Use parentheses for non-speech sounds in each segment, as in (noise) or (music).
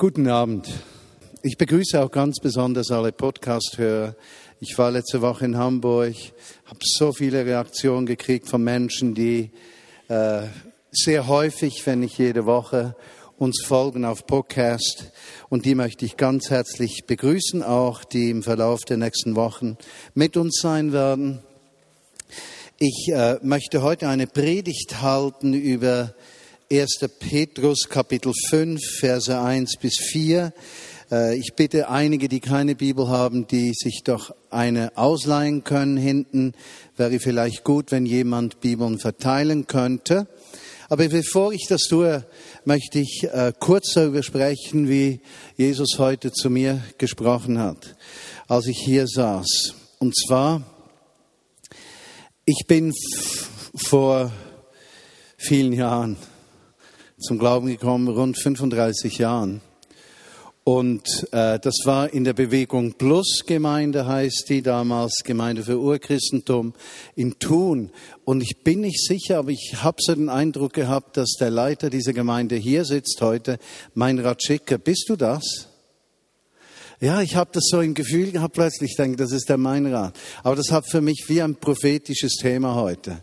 Guten Abend. Ich begrüße auch ganz besonders alle Podcast-Hörer. Ich war letzte Woche in Hamburg, habe so viele Reaktionen gekriegt von Menschen, die äh, sehr häufig, wenn nicht jede Woche, uns folgen auf Podcast. Und die möchte ich ganz herzlich begrüßen, auch die im Verlauf der nächsten Wochen mit uns sein werden. Ich äh, möchte heute eine Predigt halten über 1. Petrus Kapitel 5, Verse 1 bis 4. Äh, ich bitte einige, die keine Bibel haben, die sich doch eine ausleihen können hinten. Wäre vielleicht gut, wenn jemand Bibeln verteilen könnte. Aber bevor ich das tue, möchte ich äh, kurz darüber sprechen, wie Jesus heute zu mir gesprochen hat, als ich hier saß. Und zwar, ich bin vor vielen Jahren zum Glauben gekommen, rund 35 Jahren. Und äh, das war in der Bewegung Plus Gemeinde, heißt die damals, Gemeinde für Urchristentum in Thun. Und ich bin nicht sicher, aber ich habe so den Eindruck gehabt, dass der Leiter dieser Gemeinde hier sitzt heute, mein Ratschicker. Bist du das? Ja, ich habe das so im Gefühl gehabt, plötzlich denke, das ist der Meinrad. Aber das hat für mich wie ein prophetisches Thema heute.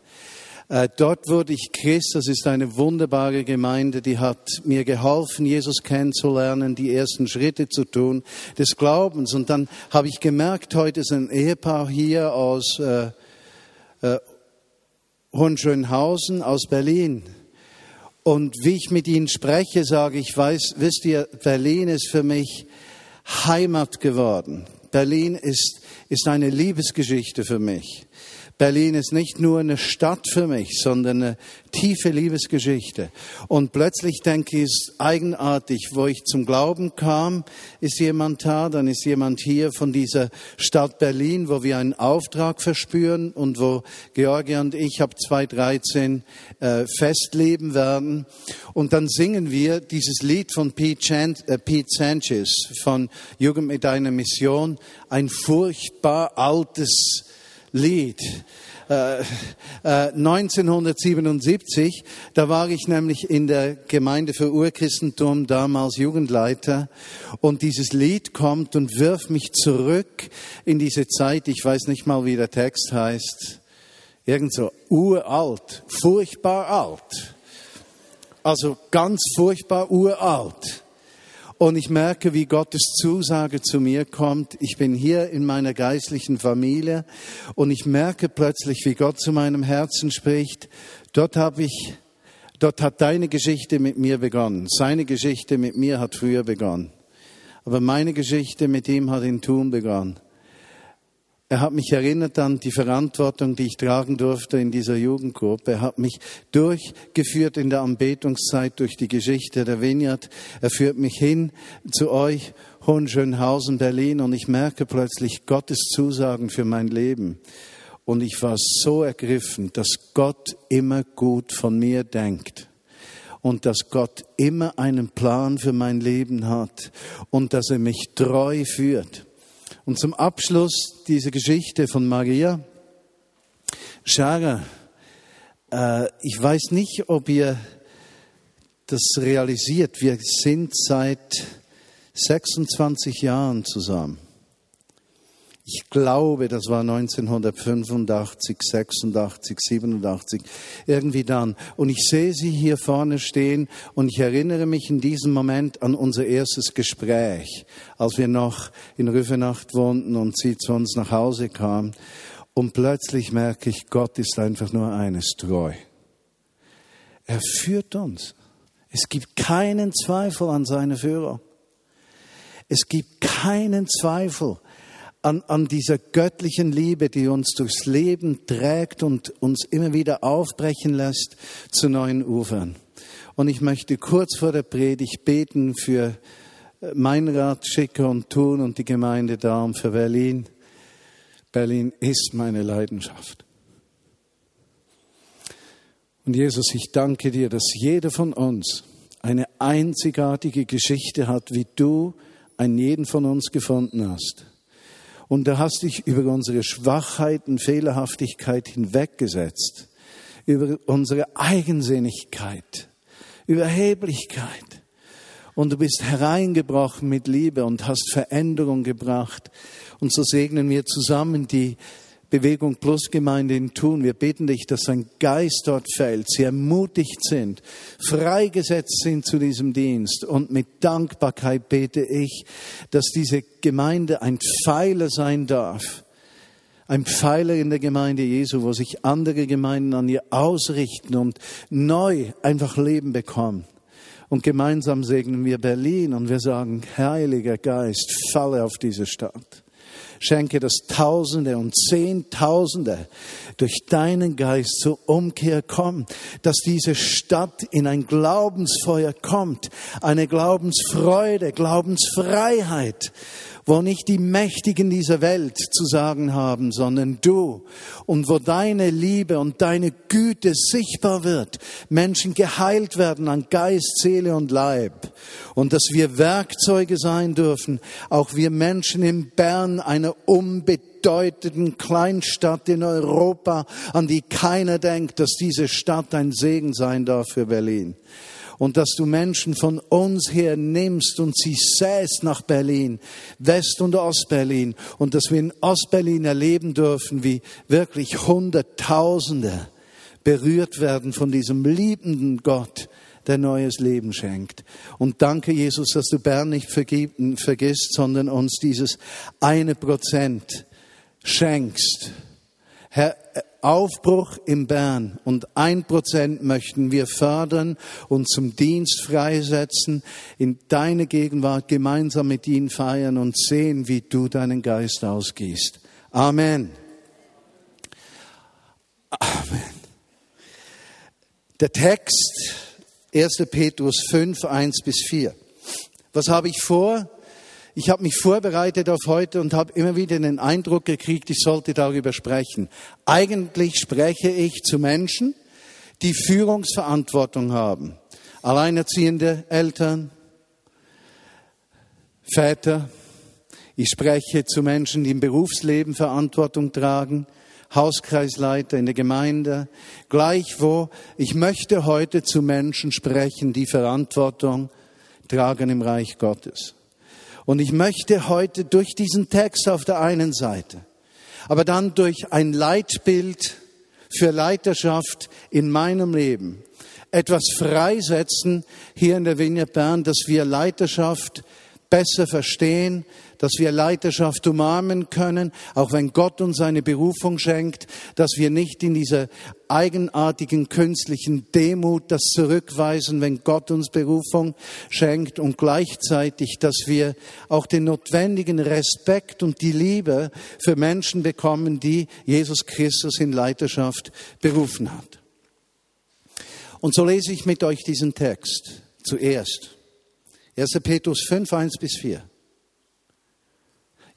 Äh, dort wurde ich Christ. Das ist eine wunderbare Gemeinde, die hat mir geholfen, Jesus kennenzulernen, die ersten Schritte zu tun des Glaubens. Und dann habe ich gemerkt, heute ist ein Ehepaar hier aus äh, äh, Hohenschönhausen, aus Berlin. Und wie ich mit ihnen spreche, sage ich, weiß, wisst ihr, Berlin ist für mich Heimat geworden. Berlin ist, ist eine Liebesgeschichte für mich. Berlin ist nicht nur eine Stadt für mich, sondern eine tiefe Liebesgeschichte. Und plötzlich denke ich, ist eigenartig, wo ich zum Glauben kam, ist jemand da, dann ist jemand hier von dieser Stadt Berlin, wo wir einen Auftrag verspüren und wo Georgia und ich ab 2013 äh, festleben werden. Und dann singen wir dieses Lied von Pete, Chan äh, Pete Sanchez von Jugend mit einer Mission, ein furchtbar altes Lied. Äh, äh, 1977, da war ich nämlich in der Gemeinde für Urchristentum, damals Jugendleiter, und dieses Lied kommt und wirft mich zurück in diese Zeit, ich weiß nicht mal, wie der Text heißt, irgend so uralt, furchtbar alt. Also ganz furchtbar uralt. Und ich merke, wie Gottes Zusage zu mir kommt. Ich bin hier in meiner geistlichen Familie und ich merke plötzlich, wie Gott zu meinem Herzen spricht. Dort habe ich, dort hat deine Geschichte mit mir begonnen. Seine Geschichte mit mir hat früher begonnen. Aber meine Geschichte mit ihm hat in Thun begonnen. Er hat mich erinnert an die Verantwortung, die ich tragen durfte in dieser Jugendgruppe. Er hat mich durchgeführt in der Anbetungszeit durch die Geschichte der Vineyard. Er führt mich hin zu euch, Hohenschönhausen, Berlin, und ich merke plötzlich Gottes Zusagen für mein Leben. Und ich war so ergriffen, dass Gott immer gut von mir denkt und dass Gott immer einen Plan für mein Leben hat und dass er mich treu führt. Und zum Abschluss diese Geschichte von Maria. Schara, äh, ich weiß nicht, ob ihr das realisiert. Wir sind seit 26 Jahren zusammen. Ich glaube, das war 1985, 86, 87, irgendwie dann. Und ich sehe sie hier vorne stehen und ich erinnere mich in diesem Moment an unser erstes Gespräch, als wir noch in Rüfenacht wohnten und sie zu uns nach Hause kam. Und plötzlich merke ich, Gott ist einfach nur eines treu. Er führt uns. Es gibt keinen Zweifel an seine Führung. Es gibt keinen Zweifel an, an dieser göttlichen Liebe, die uns durchs Leben trägt und uns immer wieder aufbrechen lässt zu neuen Ufern. Und ich möchte kurz vor der Predigt beten für äh, mein Rat, Schicker und Tun und die Gemeinde da und für Berlin. Berlin ist meine Leidenschaft. Und Jesus, ich danke dir, dass jeder von uns eine einzigartige Geschichte hat, wie du einen jeden von uns gefunden hast. Und du hast dich über unsere Schwachheiten, Fehlerhaftigkeit hinweggesetzt, über unsere Eigensinnigkeit, Überheblichkeit. Und du bist hereingebrochen mit Liebe und hast Veränderung gebracht. Und so segnen wir zusammen die Bewegung Plus Gemeinde in Tun. Wir beten dich, dass ein Geist dort fällt, sie ermutigt sind, freigesetzt sind zu diesem Dienst. Und mit Dankbarkeit bete ich, dass diese Gemeinde ein Pfeiler sein darf. Ein Pfeiler in der Gemeinde Jesu, wo sich andere Gemeinden an ihr ausrichten und neu einfach Leben bekommen. Und gemeinsam segnen wir Berlin und wir sagen, Heiliger Geist, falle auf diese Stadt. Schenke, dass Tausende und Zehntausende durch deinen Geist zur Umkehr kommen, dass diese Stadt in ein Glaubensfeuer kommt, eine Glaubensfreude, Glaubensfreiheit wo nicht die Mächtigen dieser Welt zu sagen haben, sondern du, und wo deine Liebe und deine Güte sichtbar wird, Menschen geheilt werden an Geist, Seele und Leib, und dass wir Werkzeuge sein dürfen, auch wir Menschen in Bern, einer unbedeutenden Kleinstadt in Europa, an die keiner denkt, dass diese Stadt ein Segen sein darf für Berlin und dass du Menschen von uns her nimmst und sie säst nach Berlin, West- und Ostberlin und dass wir in Ostberlin erleben dürfen, wie wirklich Hunderttausende berührt werden von diesem liebenden Gott, der neues Leben schenkt. Und danke, Jesus, dass du Bern nicht vergisst, sondern uns dieses eine Prozent schenkst. Herr, Aufbruch in Bern und ein Prozent möchten wir fördern und zum Dienst freisetzen, in deine Gegenwart gemeinsam mit ihnen feiern und sehen, wie du deinen Geist ausgießt. Amen. Amen. Der Text 1. Petrus 5, 1 bis 4. Was habe ich vor? Ich habe mich vorbereitet auf heute und habe immer wieder den Eindruck gekriegt, ich sollte darüber sprechen. Eigentlich spreche ich zu Menschen, die Führungsverantwortung haben. Alleinerziehende Eltern, Väter. Ich spreche zu Menschen, die im Berufsleben Verantwortung tragen. Hauskreisleiter in der Gemeinde, gleichwo. Ich möchte heute zu Menschen sprechen, die Verantwortung tragen im Reich Gottes. Und ich möchte heute durch diesen Text auf der einen Seite, aber dann durch ein Leitbild für Leiterschaft in meinem Leben etwas freisetzen hier in der Vignette Bern, dass wir Leiterschaft besser verstehen, dass wir Leiterschaft umarmen können, auch wenn Gott uns eine Berufung schenkt, dass wir nicht in dieser eigenartigen künstlichen Demut das zurückweisen, wenn Gott uns Berufung schenkt und gleichzeitig, dass wir auch den notwendigen Respekt und die Liebe für Menschen bekommen, die Jesus Christus in Leiterschaft berufen hat. Und so lese ich mit euch diesen Text zuerst. 1. Petrus 5, 1 bis 4.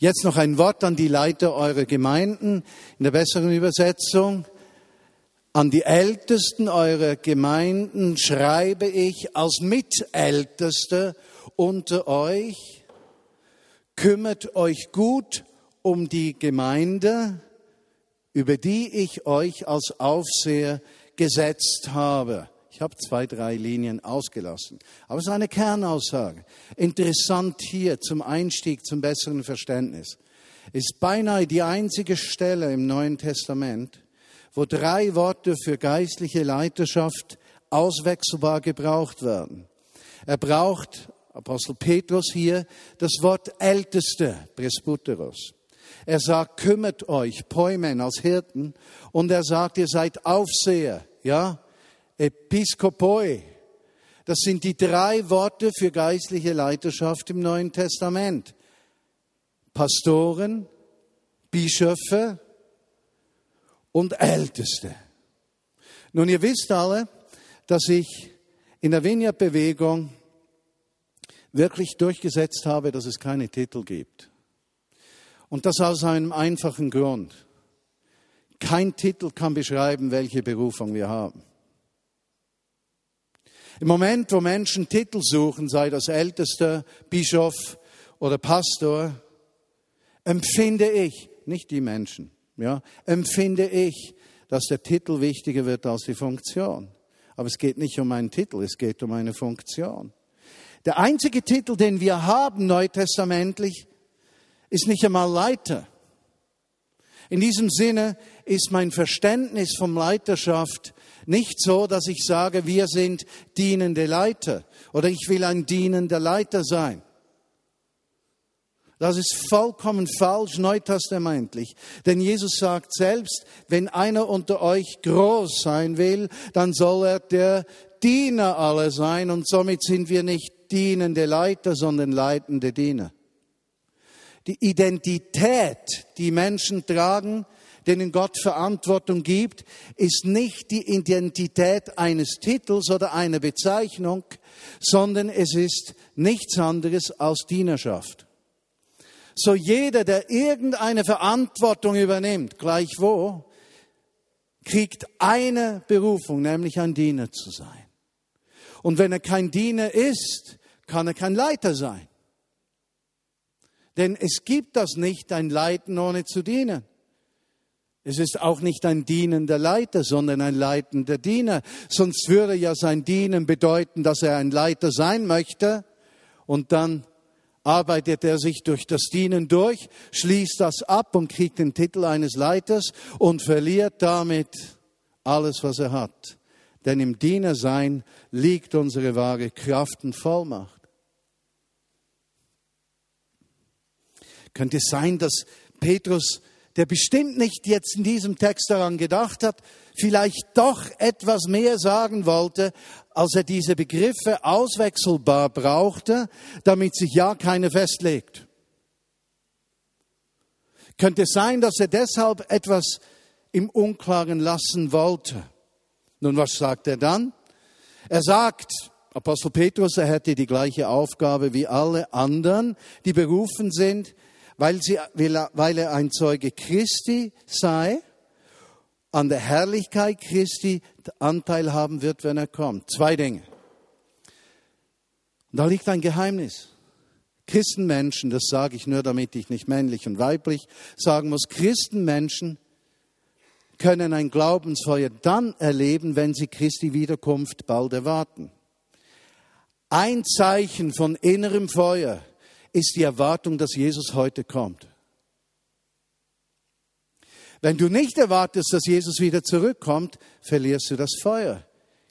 Jetzt noch ein Wort an die Leiter eurer Gemeinden in der besseren Übersetzung. An die Ältesten eurer Gemeinden schreibe ich als Mitälteste unter euch, kümmert euch gut um die Gemeinde, über die ich euch als Aufseher gesetzt habe. Ich habe zwei, drei Linien ausgelassen. Aber es ist eine Kernaussage. Interessant hier zum Einstieg, zum besseren Verständnis. Ist beinahe die einzige Stelle im Neuen Testament, wo drei Worte für geistliche Leiterschaft auswechselbar gebraucht werden. Er braucht, Apostel Petrus hier, das Wort Älteste, Presbyteros. Er sagt, kümmert euch, Poimen als Hirten, und er sagt, ihr seid Aufseher, ja, Episkopoi. Das sind die drei Worte für geistliche Leiterschaft im Neuen Testament. Pastoren, Bischöfe und Älteste. Nun, ihr wisst alle, dass ich in der Vineyard-Bewegung wirklich durchgesetzt habe, dass es keine Titel gibt. Und das aus einem einfachen Grund. Kein Titel kann beschreiben, welche Berufung wir haben. Im Moment, wo Menschen Titel suchen, sei das Ältester, Bischof oder Pastor, empfinde ich, nicht die Menschen, ja, empfinde ich, dass der Titel wichtiger wird als die Funktion. Aber es geht nicht um einen Titel, es geht um eine Funktion. Der einzige Titel, den wir haben neutestamentlich, ist nicht einmal Leiter. In diesem Sinne ist mein Verständnis von Leiterschaft nicht so, dass ich sage, wir sind dienende Leiter oder ich will ein dienender Leiter sein. Das ist vollkommen falsch neutestamentlich. Denn Jesus sagt selbst, wenn einer unter euch groß sein will, dann soll er der Diener aller sein und somit sind wir nicht dienende Leiter, sondern leitende Diener. Die Identität, die Menschen tragen, denen Gott Verantwortung gibt, ist nicht die Identität eines Titels oder einer Bezeichnung, sondern es ist nichts anderes als Dienerschaft. So jeder, der irgendeine Verantwortung übernimmt, gleich wo, kriegt eine Berufung, nämlich ein Diener zu sein. Und wenn er kein Diener ist, kann er kein Leiter sein. Denn es gibt das nicht, ein Leiten ohne zu dienen. Es ist auch nicht ein dienender Leiter, sondern ein leitender Diener. Sonst würde ja sein Dienen bedeuten, dass er ein Leiter sein möchte und dann arbeitet er sich durch das Dienen durch, schließt das ab und kriegt den Titel eines Leiters und verliert damit alles, was er hat. Denn im Dienersein liegt unsere wahre Kraft und Vollmacht. Könnte es sein, dass Petrus, der bestimmt nicht jetzt in diesem Text daran gedacht hat, vielleicht doch etwas mehr sagen wollte, als er diese Begriffe auswechselbar brauchte, damit sich ja keine festlegt. Könnte es sein, dass er deshalb etwas im Unklaren lassen wollte. Nun, was sagt er dann? Er sagt, Apostel Petrus, er hätte die gleiche Aufgabe wie alle anderen, die berufen sind, weil, sie, weil er ein Zeuge Christi sei, an der Herrlichkeit Christi Anteil haben wird, wenn er kommt. Zwei Dinge. da liegt ein Geheimnis. Christenmenschen, das sage ich nur, damit ich nicht männlich und weiblich sagen muss, Christenmenschen können ein Glaubensfeuer dann erleben, wenn sie Christi Wiederkunft bald erwarten. Ein Zeichen von innerem Feuer ist die Erwartung, dass Jesus heute kommt. Wenn du nicht erwartest, dass Jesus wieder zurückkommt, verlierst du das Feuer.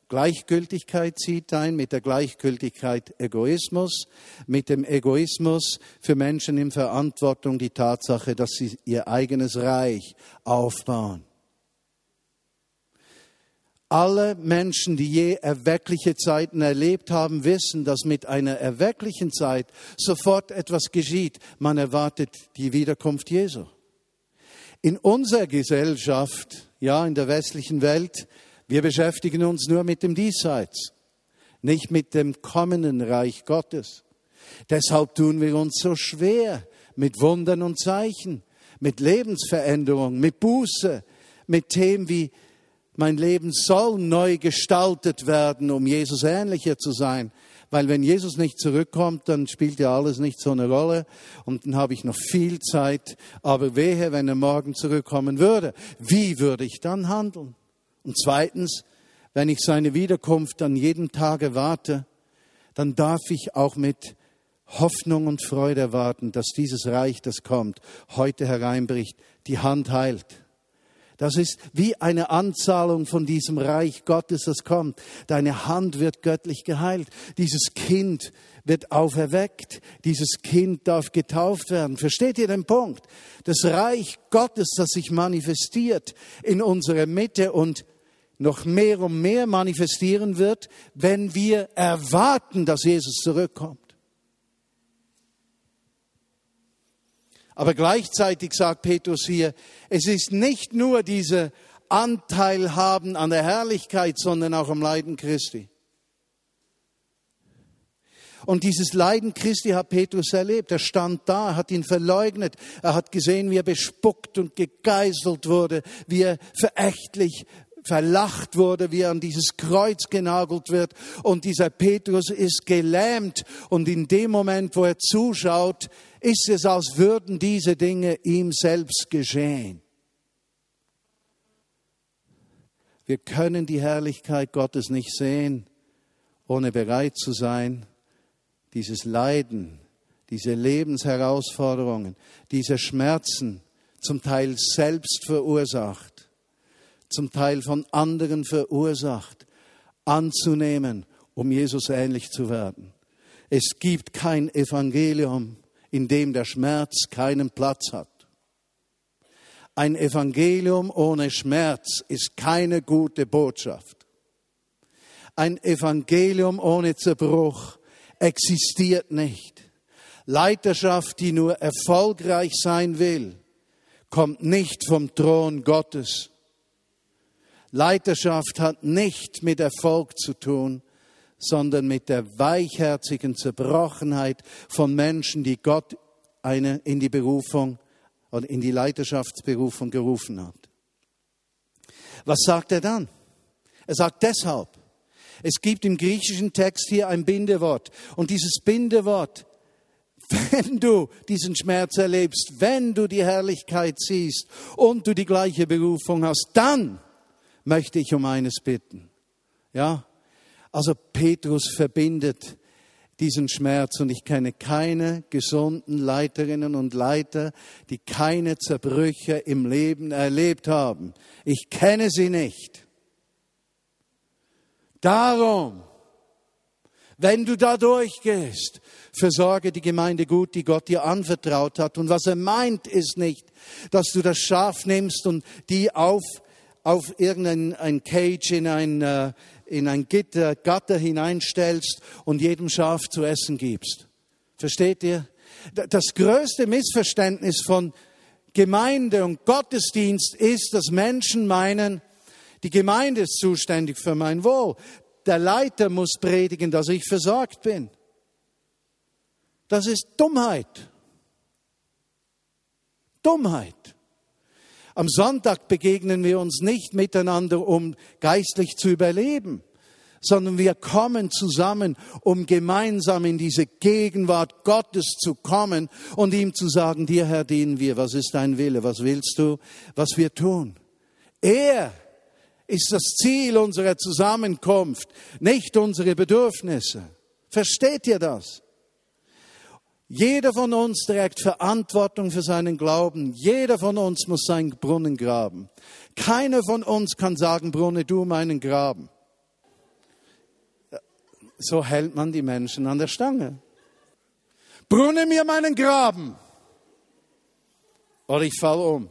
Gleichgültigkeit zieht ein, mit der Gleichgültigkeit Egoismus, mit dem Egoismus für Menschen in Verantwortung die Tatsache, dass sie ihr eigenes Reich aufbauen. Alle Menschen, die je erweckliche Zeiten erlebt haben, wissen, dass mit einer erwecklichen Zeit sofort etwas geschieht. Man erwartet die Wiederkunft Jesu. In unserer Gesellschaft, ja, in der westlichen Welt, wir beschäftigen uns nur mit dem Diesseits, nicht mit dem kommenden Reich Gottes. Deshalb tun wir uns so schwer mit Wundern und Zeichen, mit Lebensveränderung, mit Buße, mit Themen wie mein Leben soll neu gestaltet werden, um Jesus ähnlicher zu sein. Weil wenn Jesus nicht zurückkommt, dann spielt ja alles nicht so eine Rolle und dann habe ich noch viel Zeit. Aber wehe, wenn er morgen zurückkommen würde. Wie würde ich dann handeln? Und zweitens, wenn ich seine Wiederkunft an jedem Tag erwarte, dann darf ich auch mit Hoffnung und Freude erwarten, dass dieses Reich, das kommt, heute hereinbricht, die Hand heilt das ist wie eine Anzahlung von diesem Reich Gottes, das kommt. Deine Hand wird göttlich geheilt. Dieses Kind wird auferweckt. Dieses Kind darf getauft werden. Versteht ihr den Punkt? Das Reich Gottes, das sich manifestiert in unserer Mitte und noch mehr und mehr manifestieren wird, wenn wir erwarten, dass Jesus zurückkommt. Aber gleichzeitig sagt Petrus hier, es ist nicht nur diese Anteil haben an der Herrlichkeit, sondern auch am Leiden Christi. Und dieses Leiden Christi hat Petrus erlebt. Er stand da, hat ihn verleugnet. Er hat gesehen, wie er bespuckt und gegeißelt wurde, wie er verächtlich verlacht wurde, wie er an dieses Kreuz genagelt wird. Und dieser Petrus ist gelähmt. Und in dem Moment, wo er zuschaut, ist es, als würden diese Dinge ihm selbst geschehen. Wir können die Herrlichkeit Gottes nicht sehen, ohne bereit zu sein, dieses Leiden, diese Lebensherausforderungen, diese Schmerzen, zum Teil selbst verursacht, zum Teil von anderen verursacht, anzunehmen, um Jesus ähnlich zu werden. Es gibt kein Evangelium, in dem der Schmerz keinen Platz hat. Ein Evangelium ohne Schmerz ist keine gute Botschaft. Ein Evangelium ohne Zerbruch existiert nicht. Leiterschaft, die nur erfolgreich sein will, kommt nicht vom Thron Gottes. Leiterschaft hat nicht mit Erfolg zu tun, sondern mit der weichherzigen Zerbrochenheit von Menschen, die Gott eine in die Berufung oder in die Leiterschaftsberufung gerufen hat. Was sagt er dann? Er sagt deshalb, es gibt im griechischen Text hier ein Bindewort und dieses Bindewort, wenn du diesen Schmerz erlebst, wenn du die Herrlichkeit siehst und du die gleiche Berufung hast, dann möchte ich um eines bitten. Ja, also Petrus verbindet diesen Schmerz und ich kenne keine gesunden Leiterinnen und Leiter, die keine Zerbrüche im Leben erlebt haben. Ich kenne sie nicht. Darum, wenn du da durchgehst, versorge die Gemeinde gut, die Gott dir anvertraut hat. Und was er meint, ist nicht, dass du das Schaf nimmst und die auf, auf irgendein Cage in ein, äh, in ein Gitter, Gatter hineinstellst und jedem Schaf zu essen gibst. Versteht ihr? Das größte Missverständnis von Gemeinde und Gottesdienst ist, dass Menschen meinen, die Gemeinde ist zuständig für mein Wohl. Der Leiter muss predigen, dass ich versorgt bin. Das ist Dummheit. Dummheit. Am Sonntag begegnen wir uns nicht miteinander, um geistlich zu überleben, sondern wir kommen zusammen, um gemeinsam in diese Gegenwart Gottes zu kommen und ihm zu sagen, dir Herr dienen wir, was ist dein Wille, was willst du, was wir tun. Er ist das Ziel unserer Zusammenkunft, nicht unsere Bedürfnisse. Versteht ihr das? Jeder von uns trägt Verantwortung für seinen Glauben. Jeder von uns muss seinen Brunnen graben. Keiner von uns kann sagen, Brunne, du meinen Graben. So hält man die Menschen an der Stange. Brunne mir meinen Graben. Oder ich falle um.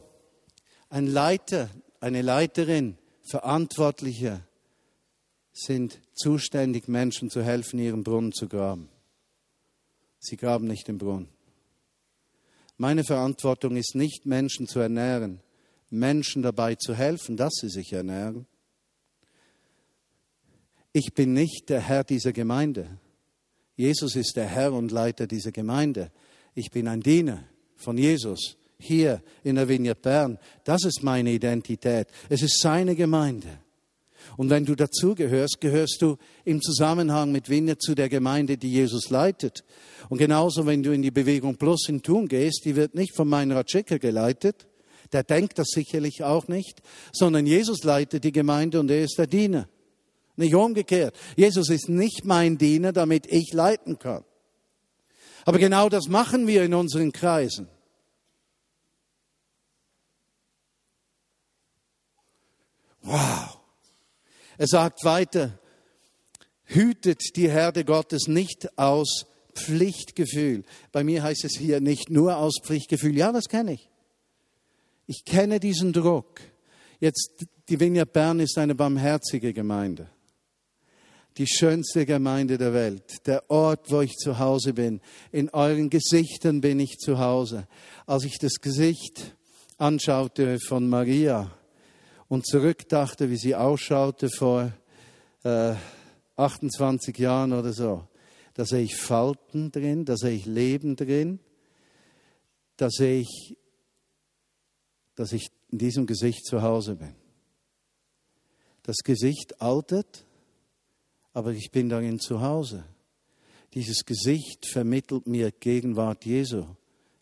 Ein Leiter, eine Leiterin, Verantwortliche sind zuständig, Menschen zu helfen, ihren Brunnen zu graben. Sie graben nicht den Brunnen. Meine Verantwortung ist nicht, Menschen zu ernähren, Menschen dabei zu helfen, dass sie sich ernähren. Ich bin nicht der Herr dieser Gemeinde. Jesus ist der Herr und Leiter dieser Gemeinde. Ich bin ein Diener von Jesus hier in der Vineyard Bern. Das ist meine Identität. Es ist seine Gemeinde. Und wenn du dazugehörst, gehörst du im Zusammenhang mit Vineyard zu der Gemeinde, die Jesus leitet. Und genauso, wenn du in die Bewegung Plus in Thun gehst, die wird nicht von Meinrad Schicker geleitet. Der denkt das sicherlich auch nicht, sondern Jesus leitet die Gemeinde und er ist der Diener. Nicht umgekehrt. Jesus ist nicht mein Diener, damit ich leiten kann. Aber genau das machen wir in unseren Kreisen. Wow. Er sagt weiter, hütet die Herde Gottes nicht aus Pflichtgefühl. Bei mir heißt es hier nicht nur aus Pflichtgefühl. Ja, das kenne ich. Ich kenne diesen Druck. Jetzt, die Vineyard Bern ist eine barmherzige Gemeinde. Die schönste Gemeinde der Welt. Der Ort, wo ich zu Hause bin. In euren Gesichtern bin ich zu Hause. Als ich das Gesicht anschaute von Maria und zurückdachte, wie sie ausschaute vor äh, 28 Jahren oder so, da sehe ich Falten drin, da sehe ich Leben drin, da sehe ich, dass ich in diesem Gesicht zu Hause bin. Das Gesicht altert, aber ich bin darin zu Hause. Dieses Gesicht vermittelt mir Gegenwart Jesu,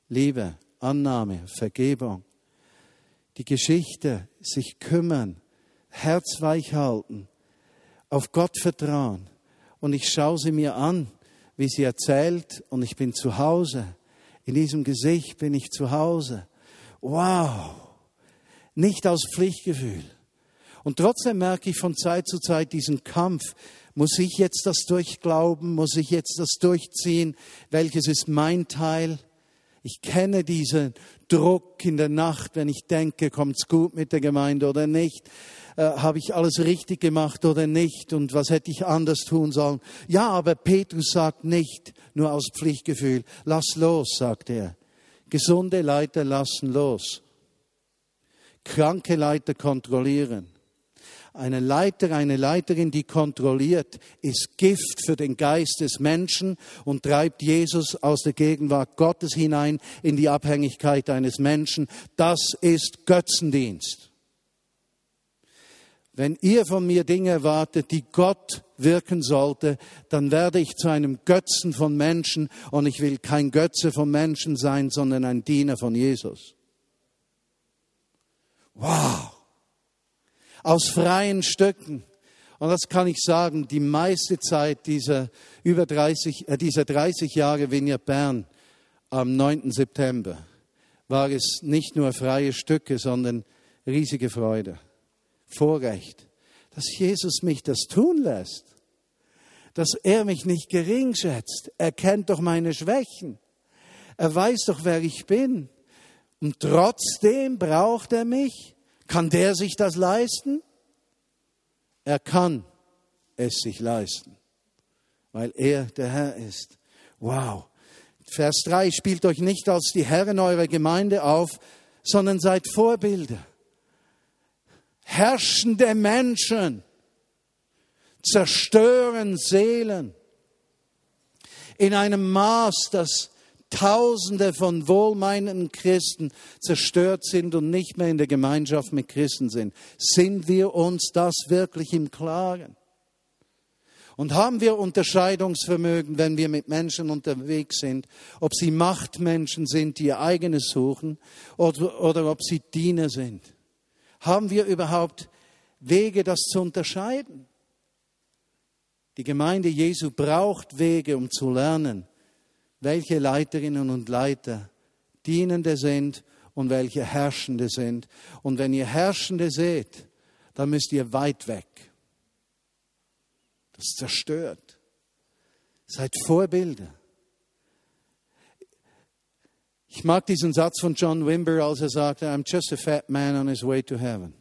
Liebe, Annahme, Vergebung. Die Geschichte, sich kümmern, Herz weich halten, auf Gott vertrauen. Und ich schaue sie mir an wie sie erzählt, und ich bin zu Hause. In diesem Gesicht bin ich zu Hause. Wow! Nicht aus Pflichtgefühl. Und trotzdem merke ich von Zeit zu Zeit diesen Kampf. Muss ich jetzt das durchglauben? Muss ich jetzt das durchziehen? Welches ist mein Teil? Ich kenne diesen Druck in der Nacht, wenn ich denke, kommt's gut mit der Gemeinde oder nicht? Äh, Habe ich alles richtig gemacht oder nicht? Und was hätte ich anders tun sollen? Ja, aber Petrus sagt nicht nur aus Pflichtgefühl. Lass los, sagt er. Gesunde Leiter lassen los. Kranke Leiter kontrollieren. Eine Leiter, eine Leiterin, die kontrolliert, ist Gift für den Geist des Menschen und treibt Jesus aus der Gegenwart Gottes hinein in die Abhängigkeit eines Menschen. Das ist Götzendienst. Wenn ihr von mir Dinge erwartet, die Gott wirken sollte, dann werde ich zu einem Götzen von Menschen und ich will kein Götze von Menschen sein, sondern ein Diener von Jesus. Wow! Aus freien Stücken. Und das kann ich sagen, die meiste Zeit dieser über 30, äh, dieser 30 Jahre Vineyard Bern am 9. September war es nicht nur freie Stücke, sondern riesige Freude. Vorrecht, dass Jesus mich das tun lässt, dass er mich nicht gering schätzt. Er kennt doch meine Schwächen. Er weiß doch, wer ich bin. Und trotzdem braucht er mich. Kann der sich das leisten? Er kann es sich leisten, weil er der Herr ist. Wow. Vers 3, spielt euch nicht als die Herren eurer Gemeinde auf, sondern seid Vorbilder herrschende Menschen zerstören Seelen in einem Maß, dass Tausende von wohlmeinenden Christen zerstört sind und nicht mehr in der Gemeinschaft mit Christen sind. Sind wir uns das wirklich im Klaren? Und haben wir Unterscheidungsvermögen, wenn wir mit Menschen unterwegs sind, ob sie Machtmenschen sind, die ihr eigenes suchen, oder, oder ob sie Diener sind? Haben wir überhaupt Wege, das zu unterscheiden? Die Gemeinde Jesu braucht Wege, um zu lernen, welche Leiterinnen und Leiter Dienende sind und welche Herrschende sind. Und wenn ihr Herrschende seht, dann müsst ihr weit weg. Das zerstört. Seid Vorbilder. Ich mag diesen Satz von John Wimber, als er sagte, I'm just a fat man on his way to heaven.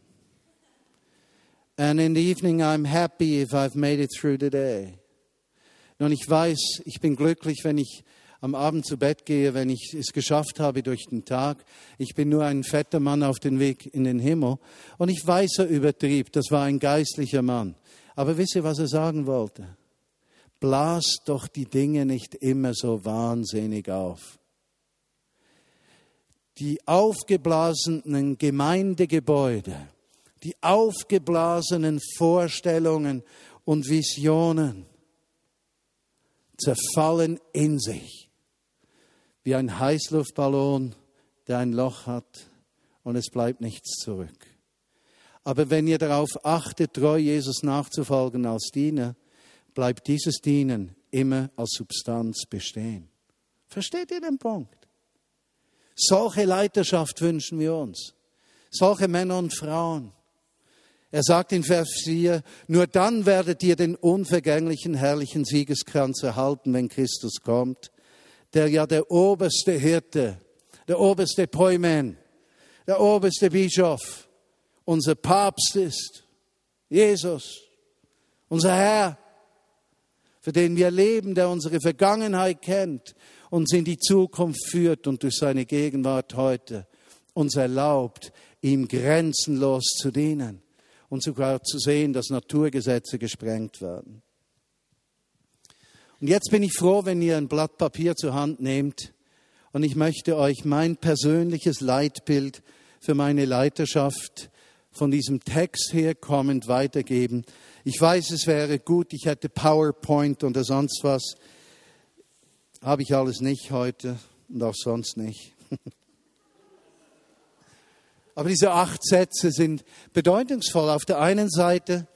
And in the evening I'm happy if I've made it through the day. Nun, ich weiß, ich bin glücklich, wenn ich am Abend zu Bett gehe, wenn ich es geschafft habe durch den Tag. Ich bin nur ein fetter Mann auf dem Weg in den Himmel. Und ich weiß, er übertrieb. Das war ein geistlicher Mann. Aber wisst ihr, was er sagen wollte? Blas doch die Dinge nicht immer so wahnsinnig auf die aufgeblasenen Gemeindegebäude, die aufgeblasenen Vorstellungen und Visionen zerfallen in sich, wie ein Heißluftballon, der ein Loch hat und es bleibt nichts zurück. Aber wenn ihr darauf achtet, treu Jesus nachzufolgen als Diener, bleibt dieses Dienen immer als Substanz bestehen. Versteht ihr den Punkt? Solche Leiterschaft wünschen wir uns. Solche Männer und Frauen. Er sagt in Vers 4, nur dann werdet ihr den unvergänglichen, herrlichen Siegeskranz erhalten, wenn Christus kommt, der ja der oberste Hirte, der oberste Poimen, der oberste Bischof, unser Papst ist, Jesus, unser Herr, für den wir leben, der unsere Vergangenheit kennt, uns in die Zukunft führt und durch seine Gegenwart heute uns erlaubt, ihm grenzenlos zu dienen und sogar zu sehen, dass Naturgesetze gesprengt werden. Und jetzt bin ich froh, wenn ihr ein Blatt Papier zur Hand nehmt und ich möchte euch mein persönliches Leitbild für meine Leiterschaft von diesem Text herkommend weitergeben. Ich weiß, es wäre gut, ich hätte PowerPoint oder sonst was. Habe ich alles nicht heute und auch sonst nicht. (laughs) Aber diese acht Sätze sind bedeutungsvoll. Auf der einen Seite,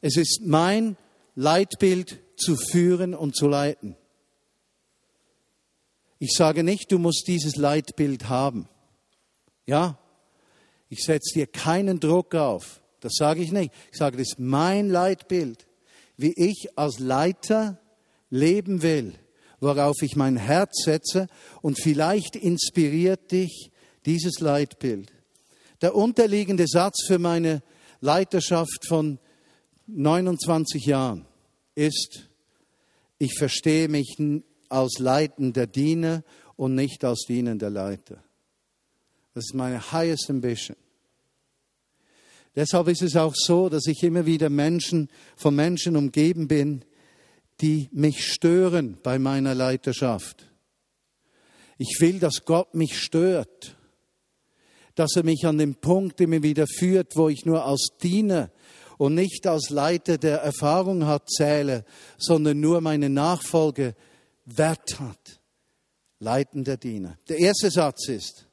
es ist mein Leitbild zu führen und zu leiten. Ich sage nicht, du musst dieses Leitbild haben. Ja? Ich setze dir keinen Druck auf. Das sage ich nicht. Ich sage, das ist mein Leitbild, wie ich als Leiter leben will, worauf ich mein Herz setze und vielleicht inspiriert dich dieses Leitbild. Der unterliegende Satz für meine Leiterschaft von 29 Jahren ist, ich verstehe mich als leitender Diener und nicht als dienender Leiter. Das ist meine highest ambition. Deshalb ist es auch so, dass ich immer wieder Menschen, von Menschen umgeben bin, die mich stören bei meiner Leiterschaft. Ich will, dass Gott mich stört, dass er mich an den Punkt immer wieder führt, wo ich nur als Diener und nicht als Leiter der Erfahrung hat zähle, sondern nur meine Nachfolge Wert hat. Leitender Diener. Der erste Satz ist,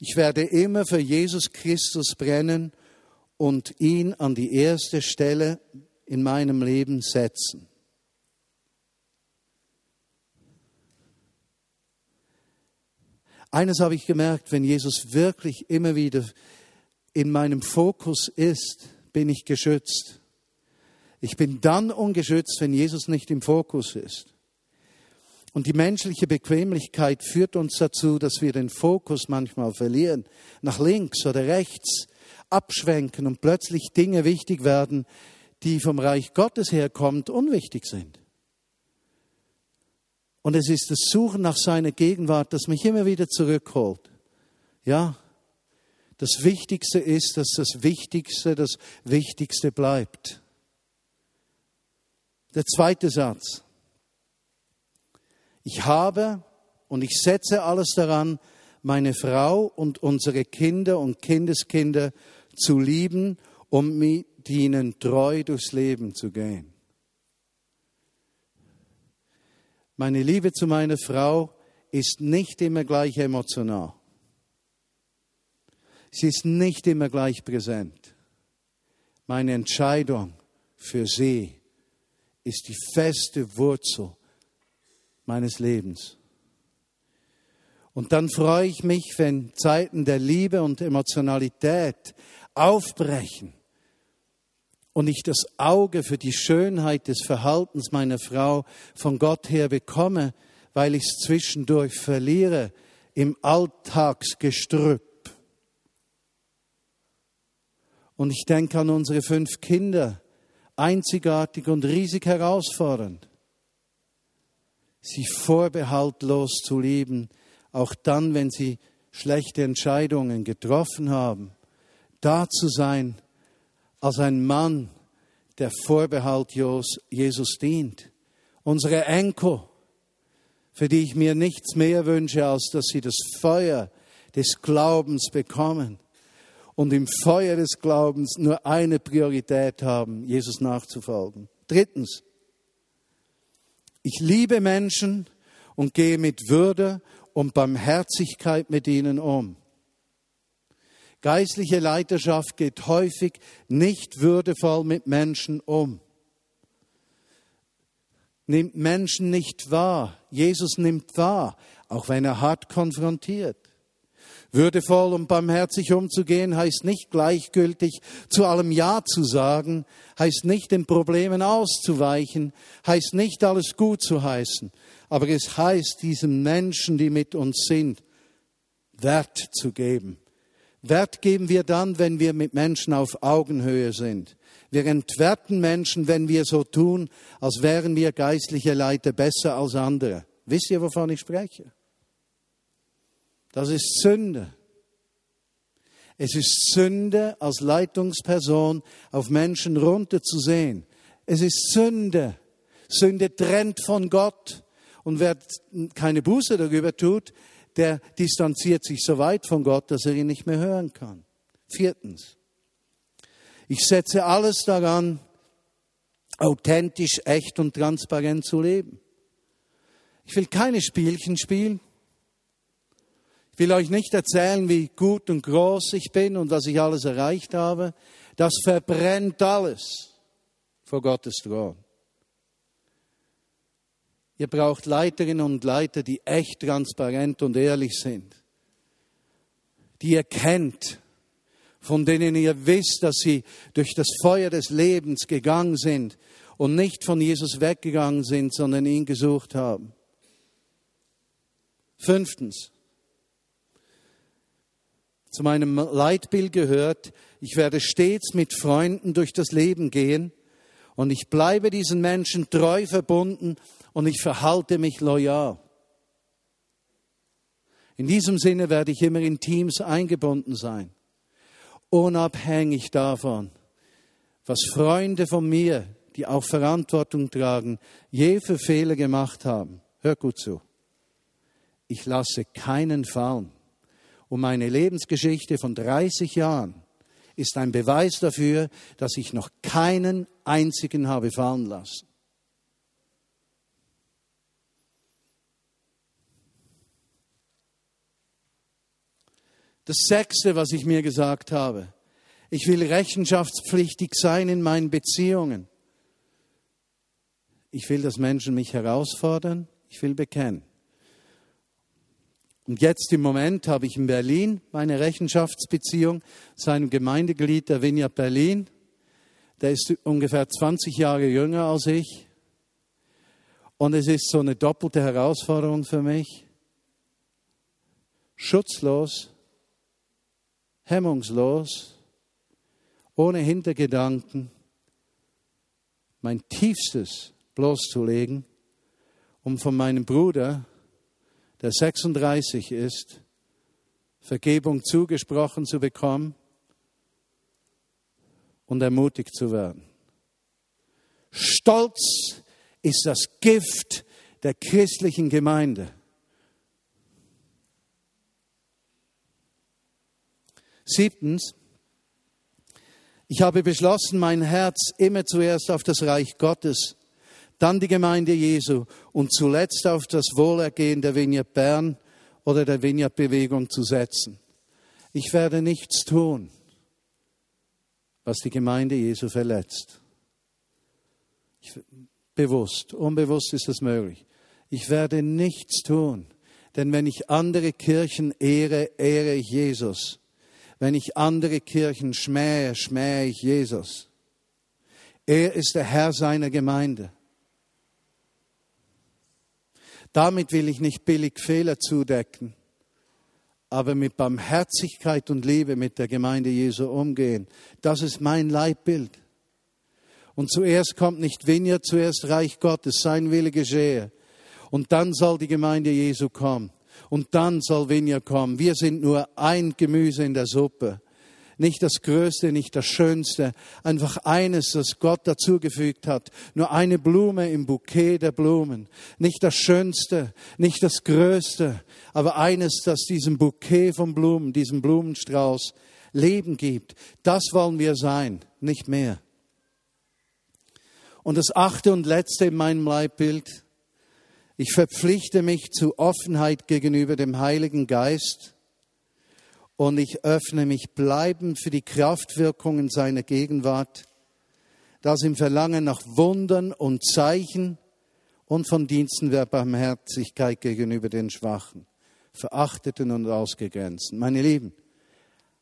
ich werde immer für Jesus Christus brennen und ihn an die erste Stelle in meinem Leben setzen. Eines habe ich gemerkt, wenn Jesus wirklich immer wieder in meinem Fokus ist, bin ich geschützt. Ich bin dann ungeschützt, wenn Jesus nicht im Fokus ist. Und die menschliche Bequemlichkeit führt uns dazu, dass wir den Fokus manchmal verlieren, nach links oder rechts abschwenken und plötzlich Dinge wichtig werden, die vom Reich Gottes herkommt, unwichtig sind. Und es ist das Suchen nach seiner Gegenwart, das mich immer wieder zurückholt. Ja, das Wichtigste ist, dass das Wichtigste das Wichtigste bleibt. Der zweite Satz. Ich habe und ich setze alles daran, meine Frau und unsere Kinder und Kindeskinder zu lieben, um mit ihnen treu durchs Leben zu gehen. Meine Liebe zu meiner Frau ist nicht immer gleich emotional. Sie ist nicht immer gleich präsent. Meine Entscheidung für sie ist die feste Wurzel meines Lebens. Und dann freue ich mich, wenn Zeiten der Liebe und Emotionalität aufbrechen und ich das Auge für die Schönheit des Verhaltens meiner Frau von Gott her bekomme, weil ich es zwischendurch verliere im Alltagsgestrüpp. Und ich denke an unsere fünf Kinder, einzigartig und riesig herausfordernd. Sie vorbehaltlos zu lieben, auch dann, wenn sie schlechte Entscheidungen getroffen haben, da zu sein, als ein Mann, der vorbehaltlos Jesus dient. Unsere Enkel, für die ich mir nichts mehr wünsche, als dass sie das Feuer des Glaubens bekommen und im Feuer des Glaubens nur eine Priorität haben, Jesus nachzufolgen. Drittens, ich liebe Menschen und gehe mit Würde und Barmherzigkeit mit ihnen um. Geistliche Leiterschaft geht häufig nicht würdevoll mit Menschen um. Nimmt Menschen nicht wahr. Jesus nimmt wahr, auch wenn er hart konfrontiert. Würdevoll und barmherzig umzugehen heißt nicht gleichgültig zu allem Ja zu sagen, heißt nicht den Problemen auszuweichen, heißt nicht alles gut zu heißen, aber es heißt diesen Menschen, die mit uns sind, Wert zu geben Wert geben wir dann, wenn wir mit Menschen auf Augenhöhe sind. Wir entwerten Menschen, wenn wir so tun, als wären wir geistliche Leiter besser als andere. Wisst ihr, wovon ich spreche? Das ist Sünde. Es ist Sünde, als Leitungsperson auf Menschen runterzusehen. Es ist Sünde. Sünde trennt von Gott. Und wer keine Buße darüber tut, der distanziert sich so weit von Gott, dass er ihn nicht mehr hören kann. Viertens, ich setze alles daran, authentisch, echt und transparent zu leben. Ich will keine Spielchen spielen. Ich will euch nicht erzählen, wie gut und groß ich bin und was ich alles erreicht habe. Das verbrennt alles vor Gottes Thron. Ihr braucht Leiterinnen und Leiter, die echt transparent und ehrlich sind, die ihr kennt, von denen ihr wisst, dass sie durch das Feuer des Lebens gegangen sind und nicht von Jesus weggegangen sind, sondern ihn gesucht haben. Fünftens, zu meinem Leitbild gehört, ich werde stets mit Freunden durch das Leben gehen und ich bleibe diesen Menschen treu verbunden und ich verhalte mich loyal. In diesem Sinne werde ich immer in Teams eingebunden sein, unabhängig davon, was Freunde von mir, die auch Verantwortung tragen, je für Fehler gemacht haben. Hör gut zu. Ich lasse keinen fallen. Und meine Lebensgeschichte von 30 Jahren ist ein Beweis dafür, dass ich noch keinen einzigen habe fallen lassen. Das Sechste, was ich mir gesagt habe, ich will rechenschaftspflichtig sein in meinen Beziehungen. Ich will, dass Menschen mich herausfordern. Ich will bekennen. Und jetzt im Moment habe ich in Berlin meine Rechenschaftsbeziehung zu einem Gemeindeglied der Vineyard Berlin. Der ist ungefähr 20 Jahre jünger als ich. Und es ist so eine doppelte Herausforderung für mich. Schutzlos, hemmungslos, ohne Hintergedanken, mein Tiefstes bloßzulegen, um von meinem Bruder der 36 ist, Vergebung zugesprochen zu bekommen und ermutigt zu werden. Stolz ist das Gift der christlichen Gemeinde. Siebtens, ich habe beschlossen, mein Herz immer zuerst auf das Reich Gottes dann die Gemeinde Jesu und zuletzt auf das Wohlergehen der Vineyard Bern oder der Vineyard Bewegung zu setzen. Ich werde nichts tun, was die Gemeinde Jesu verletzt. Ich, bewusst, unbewusst ist das möglich. Ich werde nichts tun, denn wenn ich andere Kirchen ehre, ehre ich Jesus. Wenn ich andere Kirchen schmähe, schmähe ich Jesus. Er ist der Herr seiner Gemeinde. Damit will ich nicht billig Fehler zudecken, aber mit Barmherzigkeit und Liebe mit der Gemeinde Jesu umgehen. Das ist mein Leitbild. Und zuerst kommt nicht Vineyard, zuerst Reich Gottes, sein Wille geschehe. Und dann soll die Gemeinde Jesu kommen. Und dann soll Vineyard kommen. Wir sind nur ein Gemüse in der Suppe nicht das Größte, nicht das Schönste, einfach eines, das Gott dazugefügt hat, nur eine Blume im Bouquet der Blumen, nicht das Schönste, nicht das Größte, aber eines, das diesem Bouquet von Blumen, diesem Blumenstrauß Leben gibt. Das wollen wir sein, nicht mehr. Und das achte und letzte in meinem Leibbild, ich verpflichte mich zu Offenheit gegenüber dem Heiligen Geist, und ich öffne mich bleibend für die Kraftwirkungen seiner Gegenwart, das im Verlangen nach Wundern und Zeichen und von Diensten der Barmherzigkeit gegenüber den Schwachen, Verachteten und Ausgegrenzten. Meine Lieben,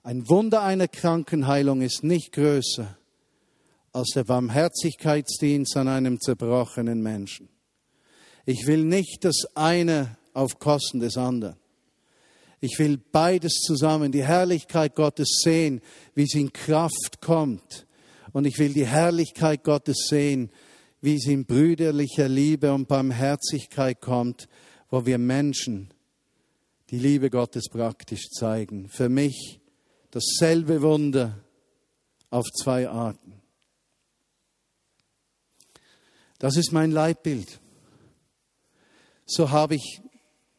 ein Wunder einer Krankenheilung ist nicht größer als der Barmherzigkeitsdienst an einem zerbrochenen Menschen. Ich will nicht das eine auf Kosten des anderen. Ich will beides zusammen, die Herrlichkeit Gottes sehen, wie sie in Kraft kommt. Und ich will die Herrlichkeit Gottes sehen, wie sie in brüderlicher Liebe und Barmherzigkeit kommt, wo wir Menschen die Liebe Gottes praktisch zeigen. Für mich dasselbe Wunder auf zwei Arten. Das ist mein Leitbild. So habe ich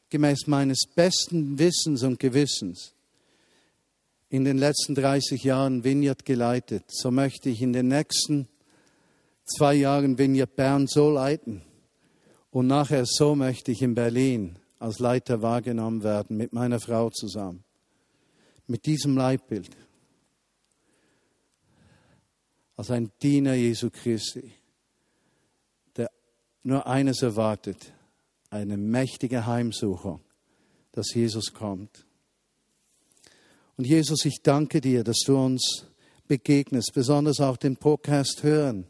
gemäß meines besten Wissens und Gewissens in den letzten 30 Jahren Vineyard geleitet, so möchte ich in den nächsten zwei Jahren Vineyard Bern so leiten. Und nachher so möchte ich in Berlin als Leiter wahrgenommen werden, mit meiner Frau zusammen. Mit diesem Leitbild. Als ein Diener Jesu Christi, der nur eines erwartet, eine mächtige Heimsuchung, dass Jesus kommt. Und Jesus, ich danke dir, dass du uns begegnest, besonders auch den Podcast hören,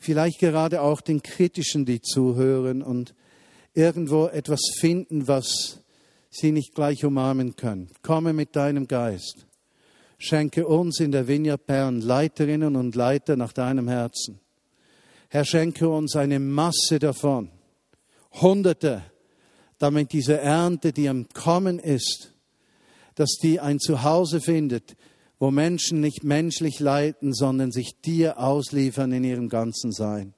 vielleicht gerade auch den Kritischen, die zuhören und irgendwo etwas finden, was sie nicht gleich umarmen können. Komme mit deinem Geist. Schenke uns in der Vineyard Bern Leiterinnen und Leiter nach deinem Herzen. Herr, schenke uns eine Masse davon, Hunderte, damit diese Ernte, die am Kommen ist, dass die ein Zuhause findet, wo Menschen nicht menschlich leiden, sondern sich dir ausliefern in ihrem ganzen Sein.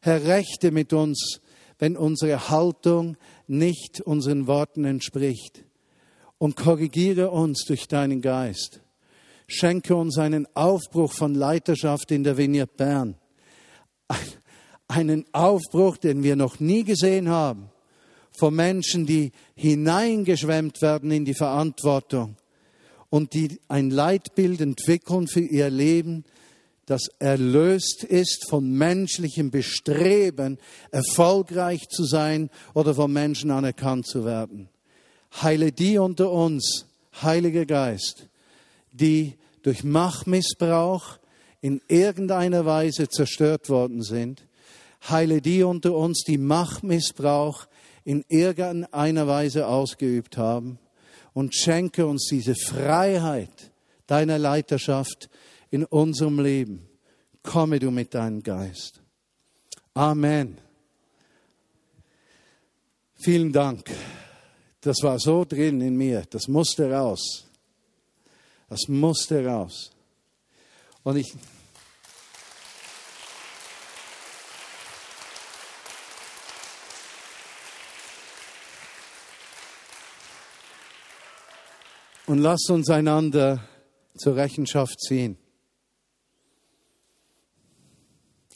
Herr, rechte mit uns, wenn unsere Haltung nicht unseren Worten entspricht. Und korrigiere uns durch deinen Geist. Schenke uns einen Aufbruch von Leiterschaft in der Vineyard Bern. Einen Aufbruch, den wir noch nie gesehen haben von Menschen, die hineingeschwemmt werden in die Verantwortung und die ein Leitbild entwickeln für ihr Leben, das erlöst ist von menschlichem Bestreben, erfolgreich zu sein oder von Menschen anerkannt zu werden. Heile die unter uns, Heiliger Geist, die durch Machtmissbrauch in irgendeiner Weise zerstört worden sind. Heile die unter uns, die Machtmissbrauch in irgendeiner Weise ausgeübt haben und schenke uns diese Freiheit deiner Leiterschaft in unserem Leben. Komme du mit deinem Geist. Amen. Vielen Dank. Das war so drin in mir. Das musste raus. Das musste raus. Und ich, Und lasst uns einander zur Rechenschaft ziehen.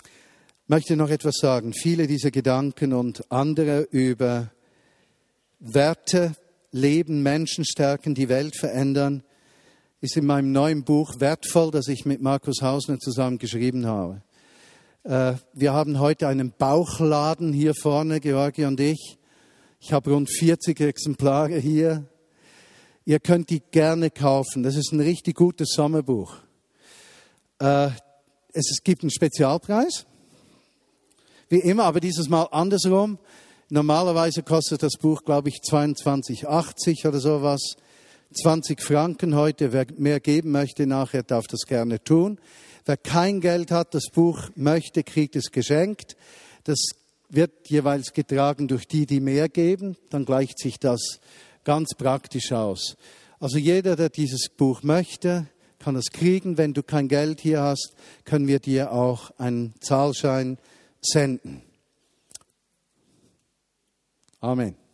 Ich möchte noch etwas sagen. Viele dieser Gedanken und andere über Werte, Leben, Menschen stärken, die Welt verändern, ist in meinem neuen Buch wertvoll, das ich mit Markus Hausner zusammen geschrieben habe. Äh, wir haben heute einen Bauchladen hier vorne, Georgi und ich. Ich habe rund 40 Exemplare hier Ihr könnt die gerne kaufen. Das ist ein richtig gutes Sommerbuch. Äh, es gibt einen Spezialpreis, wie immer, aber dieses Mal andersrum. Normalerweise kostet das Buch, glaube ich, 22,80 oder sowas. 20 Franken heute. Wer mehr geben möchte nachher, darf das gerne tun. Wer kein Geld hat, das Buch möchte, kriegt es geschenkt. Das wird jeweils getragen durch die, die mehr geben. Dann gleicht sich das ganz praktisch aus. Also jeder, der dieses Buch möchte, kann es kriegen. Wenn du kein Geld hier hast, können wir dir auch einen Zahlschein senden. Amen.